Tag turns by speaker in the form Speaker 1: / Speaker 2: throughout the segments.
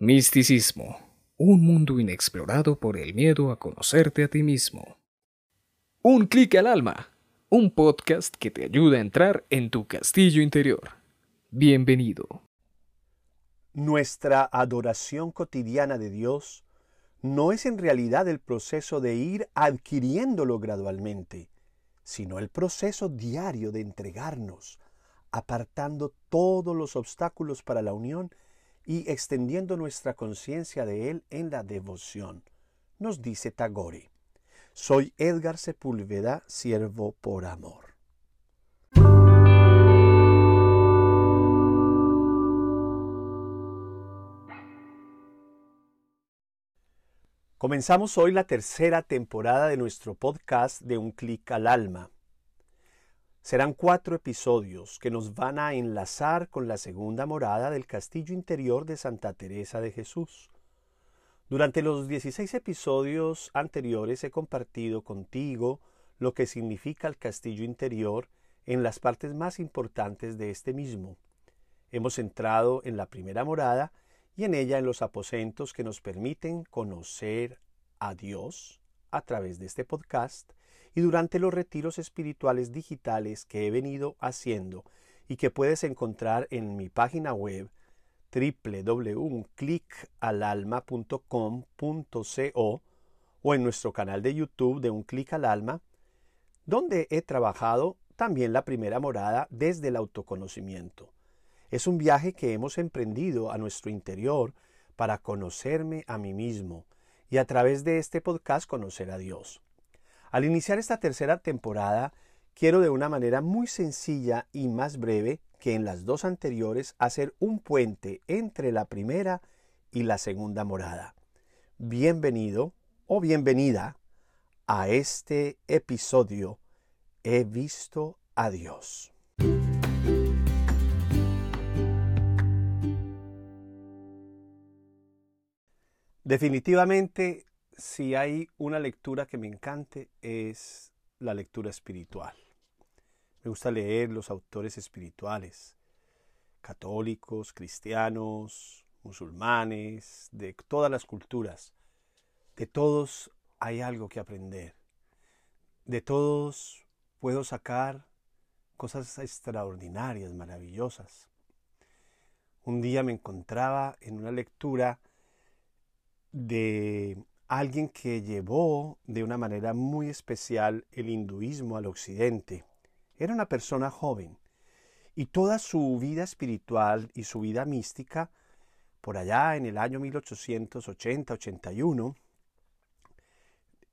Speaker 1: Misticismo, un mundo inexplorado por el miedo a conocerte a ti mismo. Un clic al alma, un podcast que te ayuda a entrar en tu castillo interior. Bienvenido.
Speaker 2: Nuestra adoración cotidiana de Dios no es en realidad el proceso de ir adquiriéndolo gradualmente, sino el proceso diario de entregarnos, apartando todos los obstáculos para la unión y extendiendo nuestra conciencia de Él en la devoción. Nos dice Tagore, soy Edgar Sepúlveda, siervo por amor. Comenzamos hoy la tercera temporada de nuestro podcast de Un clic al alma. Serán cuatro episodios que nos van a enlazar con la segunda morada del castillo interior de Santa Teresa de Jesús. Durante los 16 episodios anteriores he compartido contigo lo que significa el castillo interior en las partes más importantes de este mismo. Hemos entrado en la primera morada y en ella en los aposentos que nos permiten conocer a Dios a través de este podcast y durante los retiros espirituales digitales que he venido haciendo y que puedes encontrar en mi página web www.unclicalalma.com.co o en nuestro canal de YouTube de Un Clic al Alma, donde he trabajado también la primera morada desde el autoconocimiento. Es un viaje que hemos emprendido a nuestro interior para conocerme a mí mismo y a través de este podcast conocer a Dios. Al iniciar esta tercera temporada, quiero de una manera muy sencilla y más breve que en las dos anteriores hacer un puente entre la primera y la segunda morada. Bienvenido o bienvenida a este episodio He visto a Dios. Definitivamente si hay una lectura que me encante es la lectura espiritual. Me gusta leer los autores espirituales, católicos, cristianos, musulmanes, de todas las culturas. De todos hay algo que aprender. De todos puedo sacar cosas extraordinarias, maravillosas. Un día me encontraba en una lectura de alguien que llevó de una manera muy especial el hinduismo al occidente. Era una persona joven y toda su vida espiritual y su vida mística, por allá en el año 1880-81,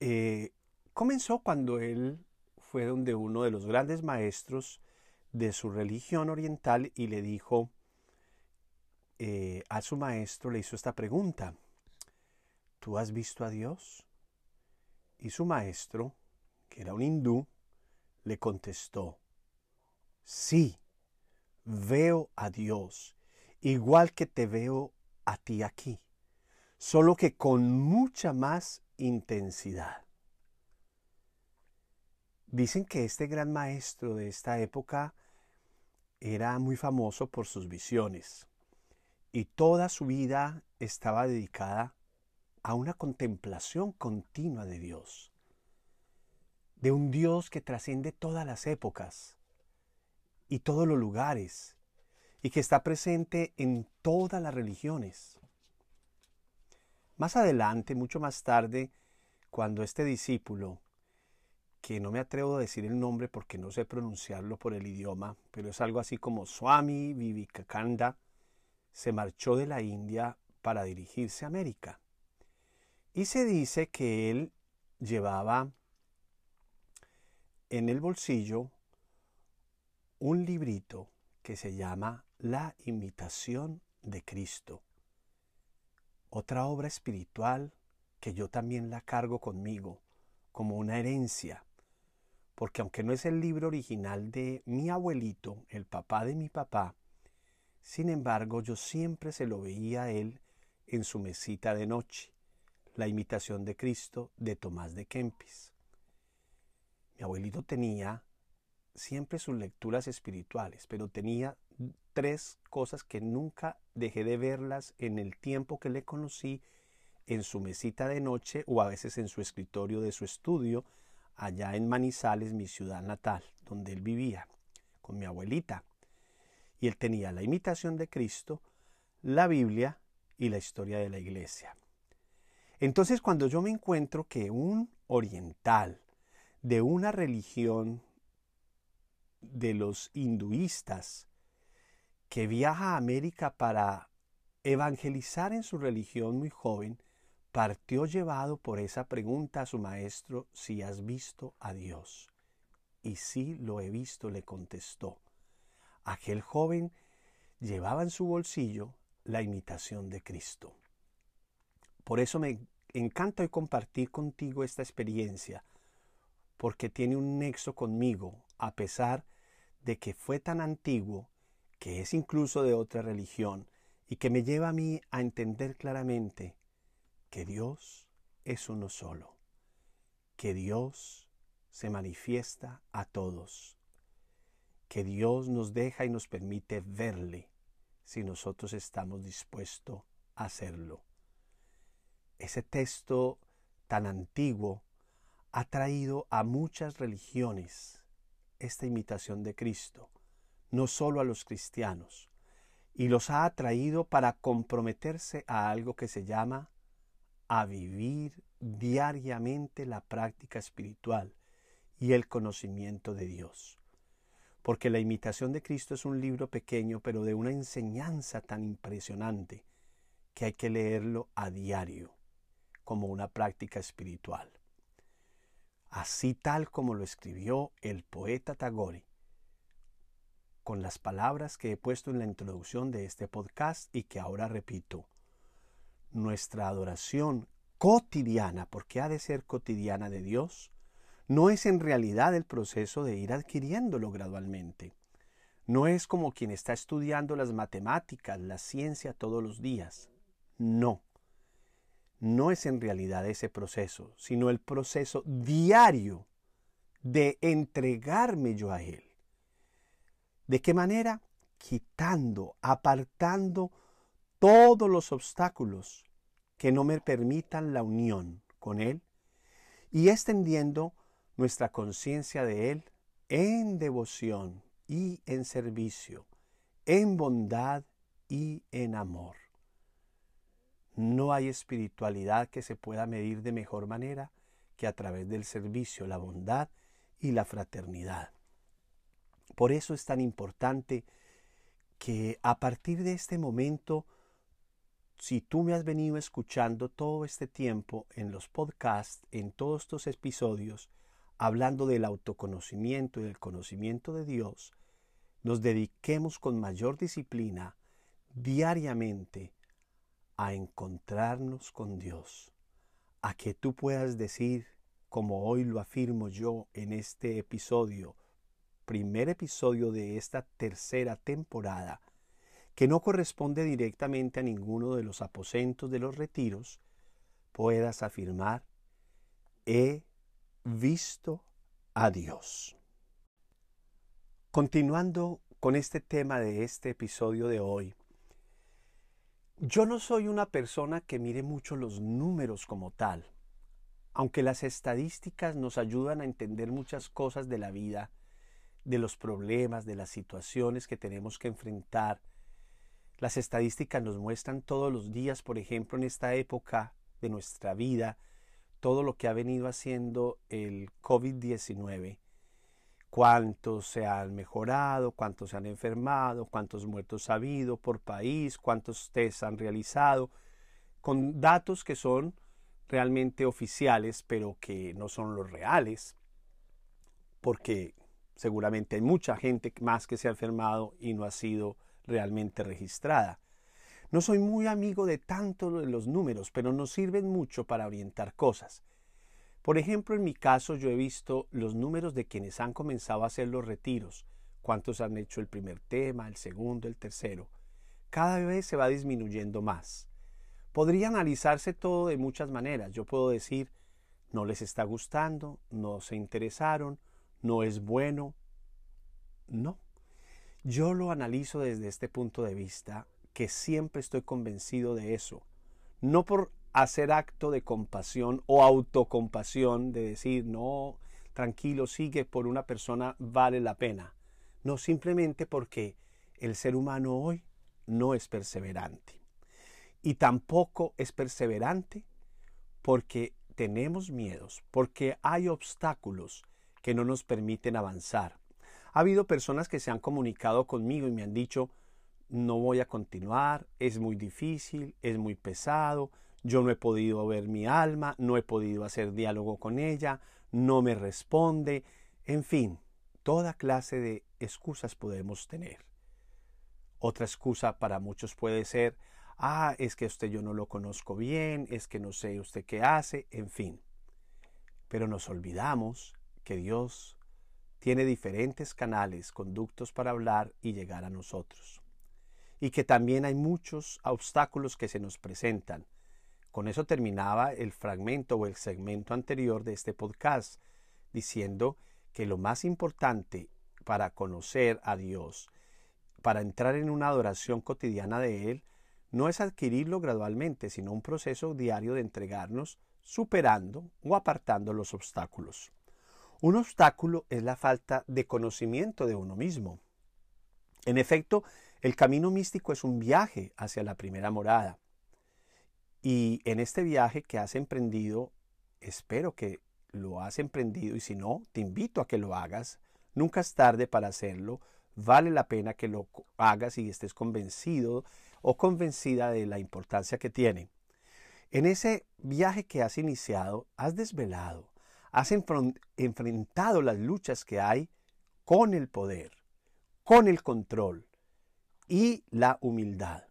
Speaker 2: eh, comenzó cuando él fue donde uno de los grandes maestros de su religión oriental y le dijo eh, a su maestro, le hizo esta pregunta, ¿tú has visto a Dios? Y su maestro, que era un hindú, le contestó, sí, veo a Dios, igual que te veo a ti aquí, solo que con mucha más intensidad. Dicen que este gran maestro de esta época era muy famoso por sus visiones y toda su vida estaba dedicada a una contemplación continua de Dios, de un Dios que trasciende todas las épocas y todos los lugares y que está presente en todas las religiones. Más adelante, mucho más tarde, cuando este discípulo, que no me atrevo a decir el nombre porque no sé pronunciarlo por el idioma, pero es algo así como Swami Vivekananda, se marchó de la India para dirigirse a América. Y se dice que él llevaba en el bolsillo un librito que se llama La imitación de Cristo. Otra obra espiritual que yo también la cargo conmigo como una herencia, porque aunque no es el libro original de mi abuelito, el papá de mi papá, sin embargo yo siempre se lo veía a él en su mesita de noche la imitación de Cristo de Tomás de Kempis. Mi abuelito tenía siempre sus lecturas espirituales, pero tenía tres cosas que nunca dejé de verlas en el tiempo que le conocí en su mesita de noche o a veces en su escritorio de su estudio allá en Manizales, mi ciudad natal, donde él vivía, con mi abuelita. Y él tenía la imitación de Cristo, la Biblia y la historia de la iglesia. Entonces cuando yo me encuentro que un oriental de una religión de los hinduistas que viaja a América para evangelizar en su religión muy joven, partió llevado por esa pregunta a su maestro si has visto a Dios. Y sí lo he visto, le contestó. Aquel joven llevaba en su bolsillo la imitación de Cristo. Por eso me encanta hoy compartir contigo esta experiencia, porque tiene un nexo conmigo, a pesar de que fue tan antiguo, que es incluso de otra religión, y que me lleva a mí a entender claramente que Dios es uno solo, que Dios se manifiesta a todos, que Dios nos deja y nos permite verle si nosotros estamos dispuestos a hacerlo. Ese texto tan antiguo ha traído a muchas religiones esta imitación de Cristo, no solo a los cristianos, y los ha atraído para comprometerse a algo que se llama a vivir diariamente la práctica espiritual y el conocimiento de Dios. Porque la imitación de Cristo es un libro pequeño, pero de una enseñanza tan impresionante que hay que leerlo a diario, como una práctica espiritual. Así tal como lo escribió el poeta Tagore, con las palabras que he puesto en la introducción de este podcast y que ahora repito nuestra adoración cotidiana, porque ha de ser cotidiana de Dios, no es en realidad el proceso de ir adquiriéndolo gradualmente. No es como quien está estudiando las matemáticas, la ciencia todos los días. No. No es en realidad ese proceso, sino el proceso diario de entregarme yo a Él. ¿De qué manera? Quitando, apartando todos los obstáculos que no me permitan la unión con Él y extendiendo nuestra conciencia de Él en devoción y en servicio, en bondad y en amor. No hay espiritualidad que se pueda medir de mejor manera que a través del servicio, la bondad y la fraternidad. Por eso es tan importante que a partir de este momento si tú me has venido escuchando todo este tiempo en los podcasts, en todos estos episodios, hablando del autoconocimiento y del conocimiento de Dios, nos dediquemos con mayor disciplina diariamente a encontrarnos con Dios, a que tú puedas decir, como hoy lo afirmo yo en este episodio, primer episodio de esta tercera temporada, que no corresponde directamente a ninguno de los aposentos de los retiros, puedas afirmar, he visto a Dios. Continuando con este tema de este episodio de hoy, yo no soy una persona que mire mucho los números como tal, aunque las estadísticas nos ayudan a entender muchas cosas de la vida, de los problemas, de las situaciones que tenemos que enfrentar, las estadísticas nos muestran todos los días, por ejemplo, en esta época de nuestra vida, todo lo que ha venido haciendo el COVID-19. Cuántos se han mejorado, cuántos se han enfermado, cuántos muertos ha habido por país, cuántos test han realizado, con datos que son realmente oficiales, pero que no son los reales, porque seguramente hay mucha gente más que se ha enfermado y no ha sido realmente registrada. No soy muy amigo de tanto de los números, pero nos sirven mucho para orientar cosas. Por ejemplo, en mi caso yo he visto los números de quienes han comenzado a hacer los retiros, cuántos han hecho el primer tema, el segundo, el tercero. Cada vez se va disminuyendo más. Podría analizarse todo de muchas maneras. Yo puedo decir, no les está gustando, no se interesaron, no es bueno. No, Yo lo analizo desde este punto de vista, que siempre estoy convencido de eso. No por hacer acto de compasión o autocompasión, de decir, no, tranquilo, sigue por una persona, vale la pena. No, simplemente porque el ser humano hoy no es perseverante. Y tampoco es perseverante porque tenemos miedos, porque hay obstáculos que no nos permiten avanzar. Ha habido personas que se han comunicado conmigo y me han dicho, no voy a continuar, es muy difícil, es muy pesado, yo no he podido ver mi alma, no he podido hacer diálogo con ella, no me responde, en fin, toda clase de excusas podemos tener. Otra excusa para muchos puede ser, ah, es que usted yo no lo conozco bien, es que no sé usted qué hace, en fin. Pero nos olvidamos que Dios tiene diferentes canales, conductos para hablar y llegar a nosotros. Y que también hay muchos obstáculos que se nos presentan. Con eso terminaba el fragmento o el segmento anterior de este podcast, diciendo que lo más importante para conocer a Dios, para entrar en una adoración cotidiana de Él, no es adquirirlo gradualmente, sino un proceso diario de entregarnos, superando o apartando los obstáculos. Un obstáculo es la falta de conocimiento de uno mismo. En efecto, el camino místico es un viaje hacia la primera morada. Y en este viaje que has emprendido, espero que lo has emprendido y si no, te invito a que lo hagas. Nunca es tarde para hacerlo. Vale la pena que lo hagas y estés convencido o convencida de la importancia que tiene. En ese viaje que has iniciado, has desvelado, has enfrentado las luchas que hay con el poder, con el control y la humildad.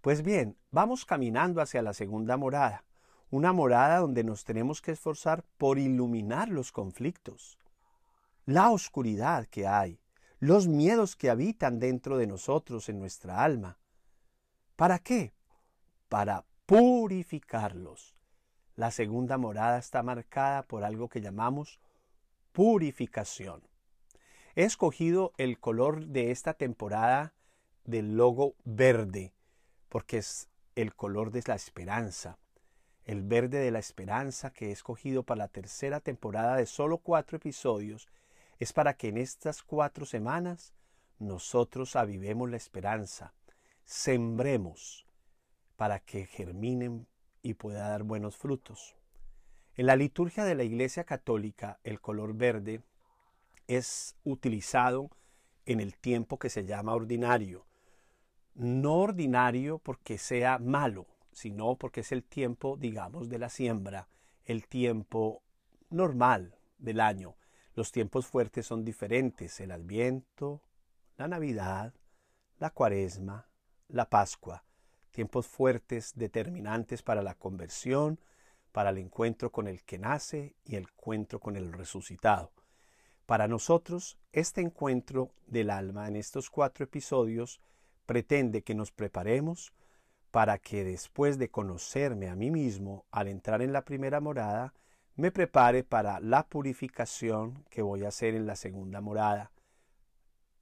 Speaker 2: Pues bien, vamos caminando hacia la segunda morada, una morada donde nos tenemos que esforzar por iluminar los conflictos, la oscuridad que hay, los miedos que habitan dentro de nosotros en nuestra alma. ¿Para qué? Para purificarlos. La segunda morada está marcada por algo que llamamos purificación. He escogido el color de esta temporada del logo verde, porque es el color de la esperanza. El verde de la esperanza que he escogido para la tercera temporada de solo cuatro episodios es para que en estas cuatro semanas nosotros avivemos la esperanza, sembremos para que germinen y pueda dar buenos frutos. En la liturgia de la Iglesia Católica, el color verde es utilizado en el tiempo que se llama ordinario. No ordinario porque sea malo, sino porque es el tiempo, digamos, de la siembra, el tiempo normal del año. Los tiempos fuertes son diferentes, el adviento, la Navidad, la cuaresma, la Pascua tiempos fuertes, determinantes para la conversión, para el encuentro con el que nace y el encuentro con el resucitado. Para nosotros, este encuentro del alma en estos cuatro episodios pretende que nos preparemos para que después de conocerme a mí mismo al entrar en la primera morada, me prepare para la purificación que voy a hacer en la segunda morada,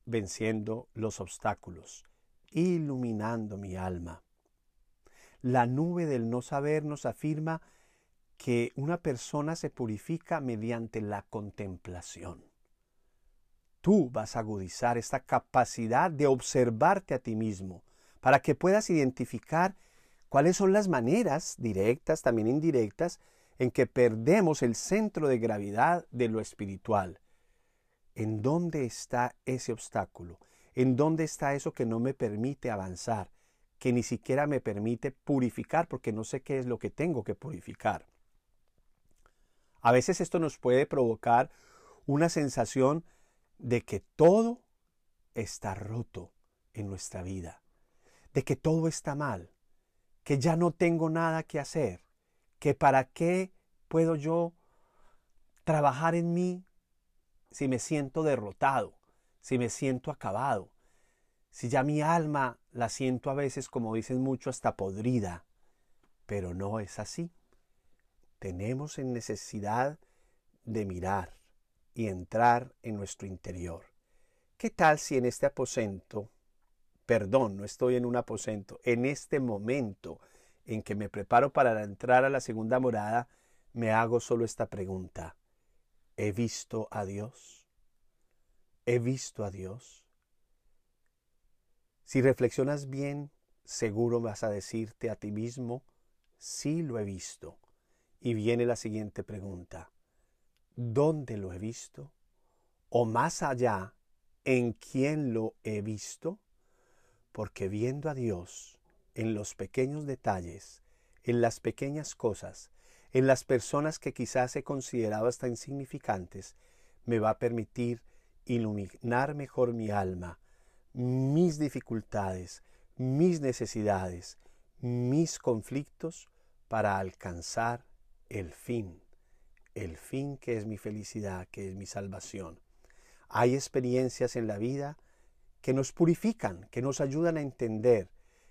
Speaker 2: venciendo los obstáculos, iluminando mi alma. La nube del no saber nos afirma que una persona se purifica mediante la contemplación. Tú vas a agudizar esta capacidad de observarte a ti mismo para que puedas identificar cuáles son las maneras, directas, también indirectas, en que perdemos el centro de gravedad de lo espiritual. ¿En dónde está ese obstáculo? ¿En dónde está eso que no me permite avanzar? que ni siquiera me permite purificar porque no sé qué es lo que tengo que purificar. A veces esto nos puede provocar una sensación de que todo está roto en nuestra vida, de que todo está mal, que ya no tengo nada que hacer, que para qué puedo yo trabajar en mí si me siento derrotado, si me siento acabado, si ya mi alma la siento a veces, como dicen mucho, hasta podrida, pero no es así. Tenemos en necesidad de mirar y entrar en nuestro interior. ¿qué tal si en este aposento, perdón, no estoy en un aposento, en este momento en que me preparo para entrar a la segunda morada, me hago solo esta pregunta. ¿He visto a Dios? ¿He visto a Dios? Si reflexionas bien, seguro vas a decirte a ti mismo, sí lo he visto. Y viene la siguiente pregunta. ¿Dónde lo he visto? O más allá, ¿en quién lo he visto? Porque viendo a Dios en los pequeños detalles, en las pequeñas cosas, en las personas que quizás he considerado hasta insignificantes, me va a permitir iluminar mejor mi alma, mis dificultades, mis necesidades, mis conflictos para alcanzar el fin, el fin que es mi felicidad, que es mi salvación. Hay experiencias en la vida que nos purifican, que nos ayudan a entender,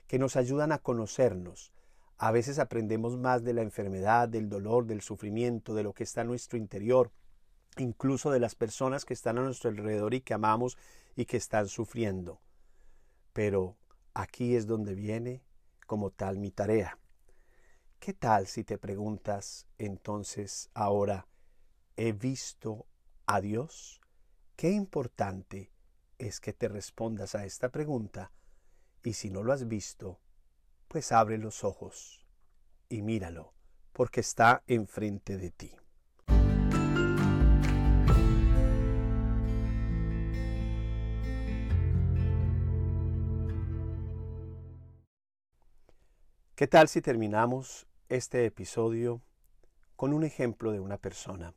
Speaker 2: que nos ayudan a conocernos. A veces aprendemos más de la enfermedad, del dolor, del sufrimiento, de lo que está en nuestro interior, incluso de las personas que están a nuestro alrededor y que amamos y que están sufriendo. Pero aquí es donde viene como tal mi tarea. ¿Qué tal si te preguntas entonces ahora, ¿he visto a Dios? Qué importante es que te respondas a esta pregunta y si no lo has visto, pues abre los ojos y míralo, porque está enfrente de ti. ¿Qué tal si terminamos este episodio con un ejemplo de una persona?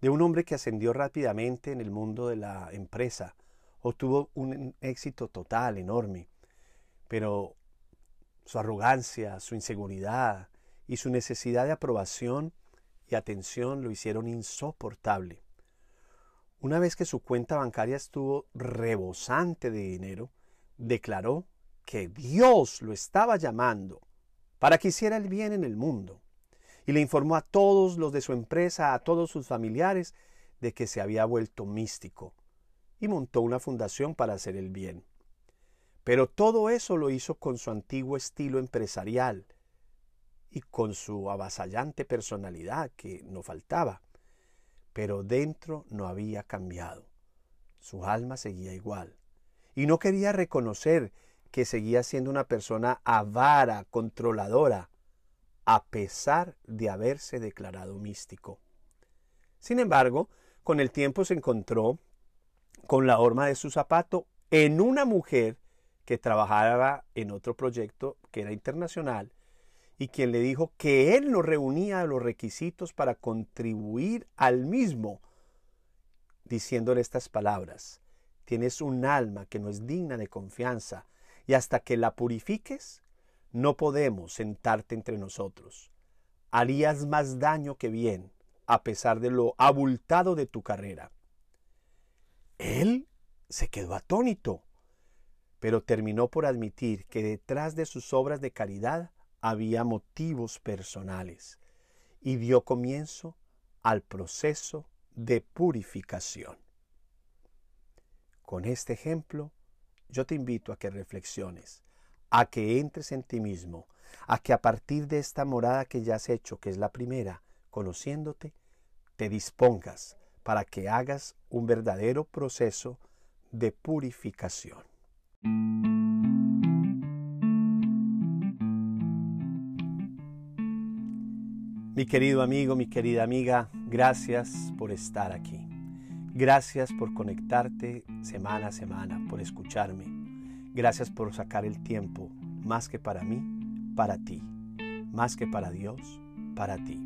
Speaker 2: De un hombre que ascendió rápidamente en el mundo de la empresa, obtuvo un éxito total, enorme, pero su arrogancia, su inseguridad y su necesidad de aprobación y atención lo hicieron insoportable. Una vez que su cuenta bancaria estuvo rebosante de dinero, declaró que Dios lo estaba llamando para que hiciera el bien en el mundo. Y le informó a todos los de su empresa, a todos sus familiares, de que se había vuelto místico. Y montó una fundación para hacer el bien. Pero todo eso lo hizo con su antiguo estilo empresarial y con su avasallante personalidad que no faltaba. Pero dentro no había cambiado. Su alma seguía igual. Y no quería reconocer que seguía siendo una persona avara, controladora, a pesar de haberse declarado místico. Sin embargo, con el tiempo se encontró con la horma de su zapato en una mujer que trabajaba en otro proyecto que era internacional y quien le dijo que él no reunía los requisitos para contribuir al mismo, diciéndole estas palabras, tienes un alma que no es digna de confianza, y hasta que la purifiques, no podemos sentarte entre nosotros. Harías más daño que bien, a pesar de lo abultado de tu carrera. Él se quedó atónito, pero terminó por admitir que detrás de sus obras de caridad había motivos personales y dio comienzo al proceso de purificación. Con este ejemplo, yo te invito a que reflexiones, a que entres en ti mismo, a que a partir de esta morada que ya has hecho, que es la primera, conociéndote, te dispongas para que hagas un verdadero proceso de purificación. Mi querido amigo, mi querida amiga, gracias por estar aquí. Gracias por conectarte semana a semana, por escucharme. Gracias por sacar el tiempo, más que para mí, para ti. Más que para Dios, para ti.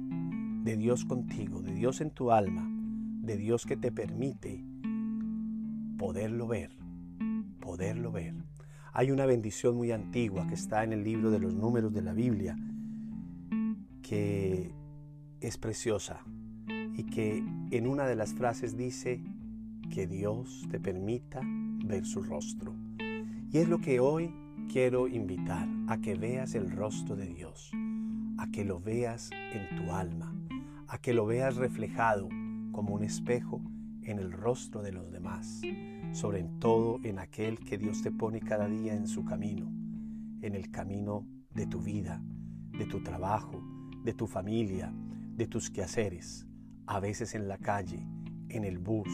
Speaker 2: De Dios contigo, de Dios en tu alma, de Dios que te permite poderlo ver, poderlo ver. Hay una bendición muy antigua que está en el libro de los números de la Biblia, que es preciosa y que en una de las frases dice que Dios te permita ver su rostro. Y es lo que hoy quiero invitar a que veas el rostro de Dios, a que lo veas en tu alma, a que lo veas reflejado como un espejo en el rostro de los demás. sobre todo en aquel que Dios te pone cada día en su camino, en el camino de tu vida, de tu trabajo, de tu familia, de tus quehaceres, a veces en la calle, en el bus,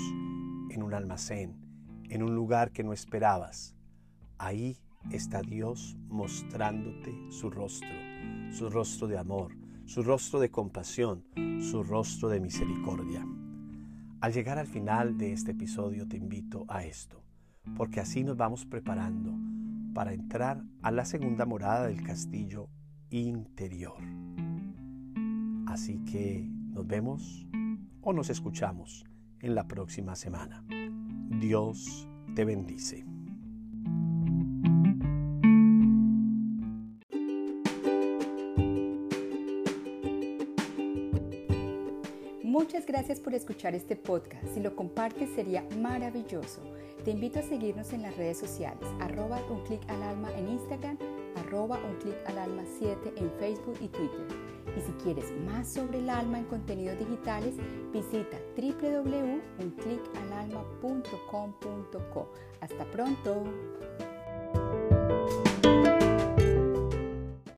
Speaker 2: en un almacén, en un lugar que no esperabas. Ahí está Dios mostrándote su rostro, su rostro de amor, su rostro de compasión, su rostro de misericordia. Al llegar al final de este episodio te invito a esto, porque así nos vamos preparando para entrar a la segunda morada del castillo interior. Así que nos vemos o nos escuchamos en la próxima semana. Dios te bendice.
Speaker 3: Muchas gracias por escuchar este podcast. Si lo compartes sería maravilloso. Te invito a seguirnos en las redes sociales, arroba un clic al alma en Instagram, arroba un clic al alma 7 en Facebook y Twitter. Y si quieres más sobre el alma en contenidos digitales, visita www.unclicalalma.com.co. Hasta pronto.